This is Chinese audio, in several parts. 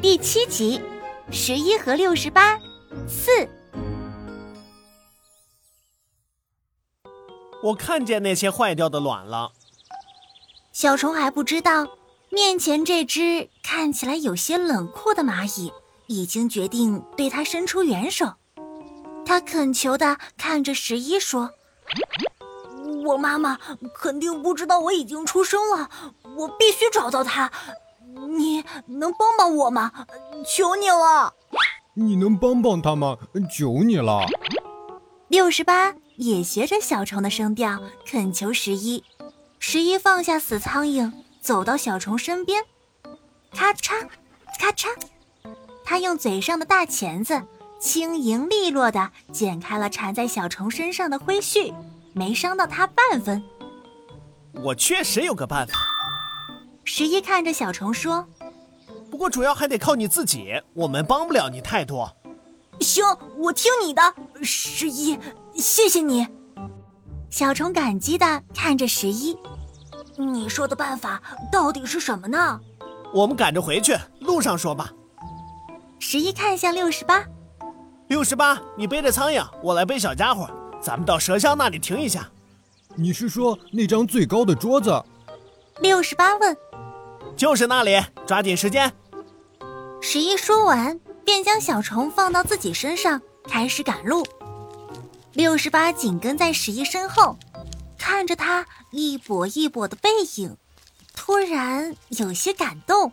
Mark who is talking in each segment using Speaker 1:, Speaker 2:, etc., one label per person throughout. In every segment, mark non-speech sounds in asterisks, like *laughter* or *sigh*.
Speaker 1: 第七集，十一和六十八四。
Speaker 2: 我看见那些坏掉的卵了。
Speaker 1: 小虫还不知道，面前这只看起来有些冷酷的蚂蚁已经决定对它伸出援手。他恳求的看着十一说：“我妈妈肯定不知道我已经出生了，我必须找到她。你能帮帮我吗？求你了！
Speaker 3: 你能帮帮他吗？求你了！”
Speaker 1: 六十八也学着小虫的声调恳求十一。十一放下死苍蝇，走到小虫身边，咔嚓，咔嚓，他用嘴上的大钳子。轻盈利落地剪开了缠在小虫身上的灰絮，没伤到它半分。
Speaker 2: 我确实有个办法。
Speaker 1: 十一看着小虫说：“
Speaker 2: 不过主要还得靠你自己，我们帮不了你太多。”
Speaker 1: 行，我听你的，十一，谢谢你。小虫感激地看着十一：“你说的办法到底是什么呢？”
Speaker 2: 我们赶着回去，路上说吧。
Speaker 1: 十一看向六十八。
Speaker 2: 六十八，你背着苍蝇，我来背小家伙，咱们到蛇箱那里停一下。
Speaker 3: 你是说那张最高的桌子？
Speaker 1: 六十八问。
Speaker 2: 就是那里，抓紧时间。
Speaker 1: 十一说完，便将小虫放到自己身上，开始赶路。六十八紧跟在十一身后，看着他一跛一跛的背影，突然有些感动。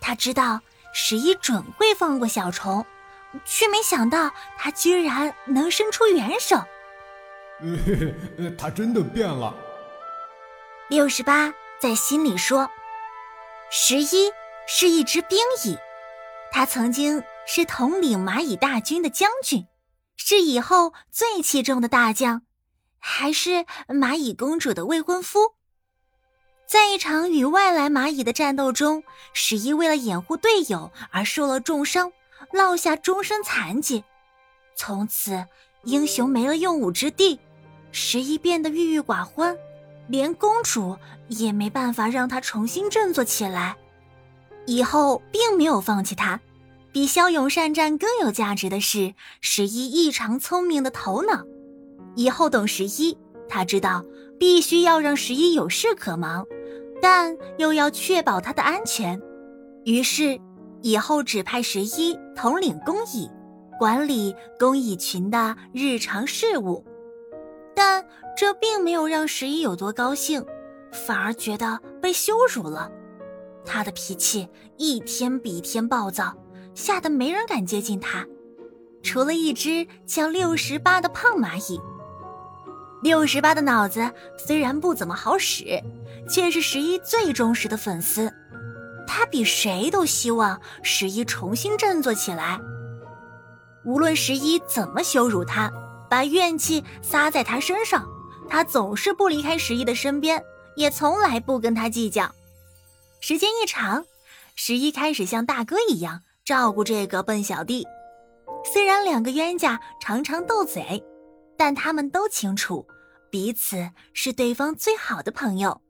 Speaker 1: 他知道十一准会放过小虫。却没想到他居然能伸出援手。
Speaker 3: 呃 *laughs* 他真的变了。
Speaker 1: 六十八在心里说：“十一是一只兵蚁，他曾经是统领蚂蚁大军的将军，是以后最器重的大将，还是蚂蚁公主的未婚夫。在一场与外来蚂蚁的战斗中，十一为了掩护队友而受了重伤。”落下终身残疾，从此英雄没了用武之地，十一变得郁郁寡欢，连公主也没办法让他重新振作起来。以后并没有放弃他，比骁勇善战更有价值的是十一异常聪明的头脑。以后懂十一，他知道必须要让十一有事可忙，但又要确保他的安全，于是。以后只派十一统领工蚁，管理工蚁群的日常事务，但这并没有让十一有多高兴，反而觉得被羞辱了。他的脾气一天比一天暴躁，吓得没人敢接近他，除了一只叫六十八的胖蚂蚁。六十八的脑子虽然不怎么好使，却是十一最忠实的粉丝。他比谁都希望十一重新振作起来。无论十一怎么羞辱他，把怨气撒在他身上，他总是不离开十一的身边，也从来不跟他计较。时间一长，十一开始像大哥一样照顾这个笨小弟。虽然两个冤家常常斗嘴，但他们都清楚，彼此是对方最好的朋友。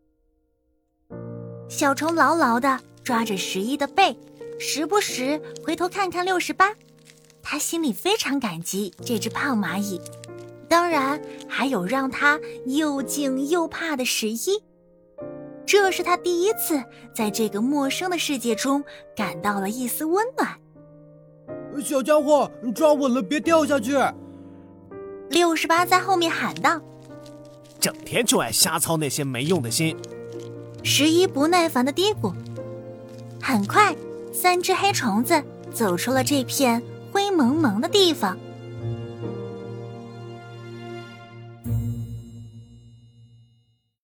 Speaker 1: 小虫牢牢的。抓着十一的背，时不时回头看看六十八，他心里非常感激这只胖蚂蚁，当然还有让他又敬又怕的十一。这是他第一次在这个陌生的世界中感到了一丝温暖。
Speaker 3: 小家伙，抓稳了，别掉下去！
Speaker 1: 六十八在后面喊道：“
Speaker 2: 整天就爱瞎操那些没用的心。”
Speaker 1: 十一不耐烦的嘀咕。很快，三只黑虫子走出了这片灰蒙蒙的地方。